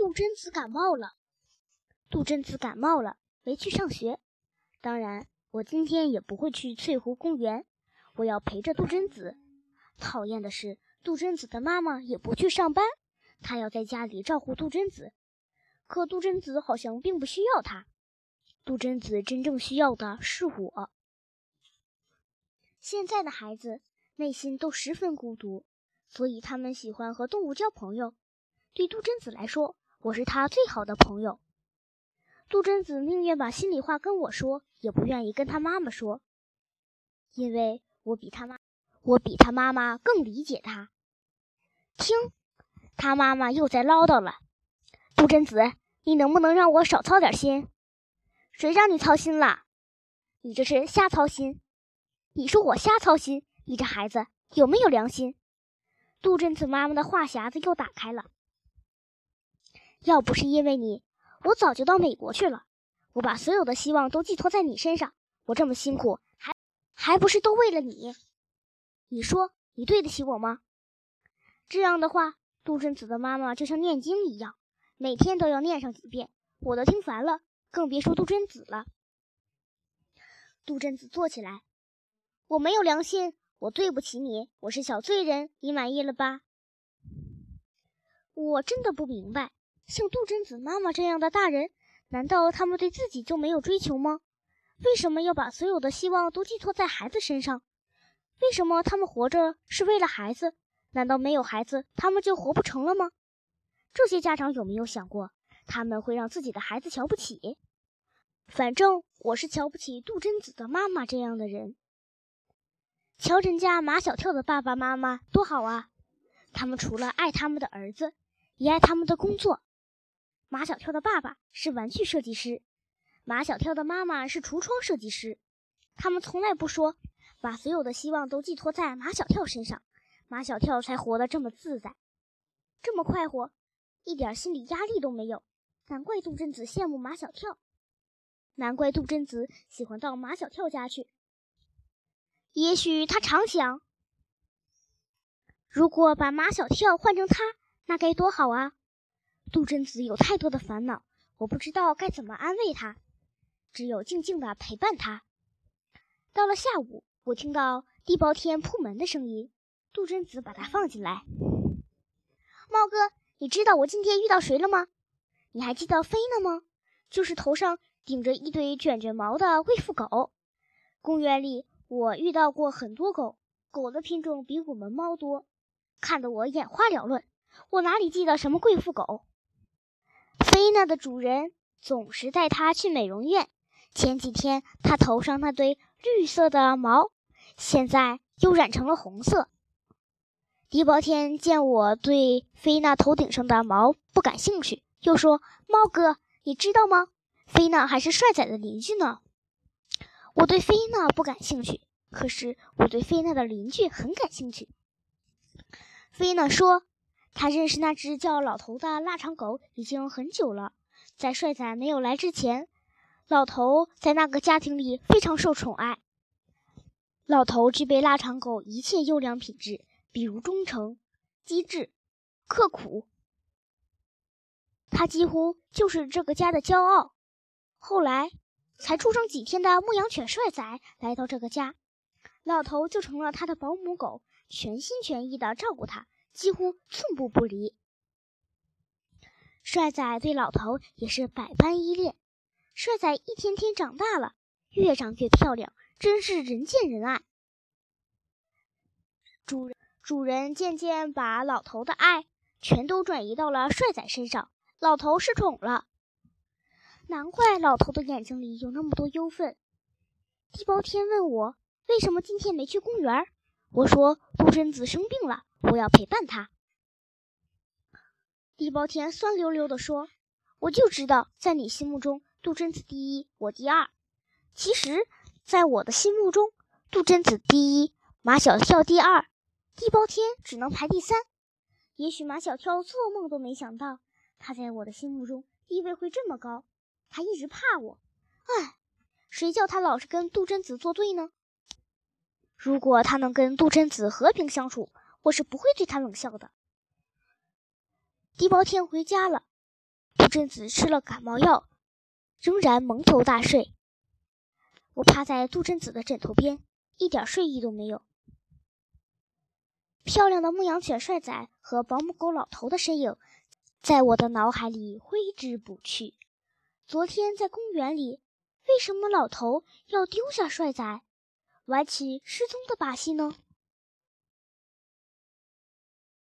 杜真子感冒了。杜真子感冒了，没去上学。当然，我今天也不会去翠湖公园，我要陪着杜真子。讨厌的是，杜真子的妈妈也不去上班，她要在家里照顾杜真子。可杜真子好像并不需要她，杜真子真正需要的是我。现在的孩子内心都十分孤独，所以他们喜欢和动物交朋友。对杜真子来说，我是他最好的朋友。杜真子宁愿把心里话跟我说，也不愿意跟他妈妈说，因为我比他妈，我比他妈妈更理解他。听，他妈妈又在唠叨了。杜真子，你能不能让我少操点心？谁让你操心了？你这是瞎操心。你说我瞎操心？你这孩子有没有良心？杜真子妈妈的话匣子又打开了。要不是因为你，我早就到美国去了。我把所有的希望都寄托在你身上，我这么辛苦，还还不是都为了你？你说你对得起我吗？这样的话，杜真子的妈妈就像念经一样，每天都要念上几遍，我都听烦了，更别说杜真子了。杜真子坐起来，我没有良心，我对不起你，我是小罪人，你满意了吧？我真的不明白。像杜真子妈妈这样的大人，难道他们对自己就没有追求吗？为什么要把所有的希望都寄托在孩子身上？为什么他们活着是为了孩子？难道没有孩子，他们就活不成了吗？这些家长有没有想过，他们会让自己的孩子瞧不起？反正我是瞧不起杜真子的妈妈这样的人。瞧人家马小跳的爸爸妈妈多好啊！他们除了爱他们的儿子，也爱他们的工作。马小跳的爸爸是玩具设计师，马小跳的妈妈是橱窗设计师。他们从来不说，把所有的希望都寄托在马小跳身上，马小跳才活得这么自在，这么快活，一点心理压力都没有。难怪杜真子羡慕马小跳，难怪杜真子喜欢到马小跳家去。也许他常想，如果把马小跳换成他，那该多好啊！杜真子有太多的烦恼，我不知道该怎么安慰他，只有静静的陪伴他。到了下午，我听到地包天铺门的声音，杜真子把他放进来。猫哥，你知道我今天遇到谁了吗？你还记得菲娜吗？就是头上顶着一堆卷卷毛的贵妇狗。公园里我遇到过很多狗，狗的品种比我们猫多，看得我眼花缭乱。我哪里记得什么贵妇狗？菲娜的主人总是带它去美容院。前几天，它头上那堆绿色的毛，现在又染成了红色。狄宝天见我对菲娜头顶上的毛不感兴趣，又说：“猫哥，你知道吗？菲娜还是帅仔的邻居呢。”我对菲娜不感兴趣，可是我对菲娜的邻居很感兴趣。菲娜说。他认识那只叫老头的腊肠狗已经很久了，在帅仔没有来之前，老头在那个家庭里非常受宠爱。老头具备腊肠狗一切优良品质，比如忠诚、机智、刻苦。他几乎就是这个家的骄傲。后来，才出生几天的牧羊犬帅仔来到这个家，老头就成了他的保姆狗，全心全意地照顾他。几乎寸步不离。帅仔对老头也是百般依恋。帅仔一天天长大了，越长越漂亮，真是人见人爱。主人主人渐渐把老头的爱全都转移到了帅仔身上，老头失宠了。难怪老头的眼睛里有那么多忧愤。地包天问我为什么今天没去公园，我说杜真子生病了。我要陪伴他。地包天酸溜溜地说：“我就知道，在你心目中，杜真子第一，我第二。其实，在我的心目中，杜真子第一，马小跳第二，地包天只能排第三。也许马小跳做梦都没想到，他在我的心目中地位会这么高。他一直怕我，唉，谁叫他老是跟杜真子作对呢？如果他能跟杜真子和平相处。”我是不会对他冷笑的。地包天回家了，杜真子吃了感冒药，仍然蒙头大睡。我趴在杜振子的枕头边，一点睡意都没有。漂亮的牧羊犬帅仔和保姆狗老头的身影，在我的脑海里挥之不去。昨天在公园里，为什么老头要丢下帅仔，玩起失踪的把戏呢？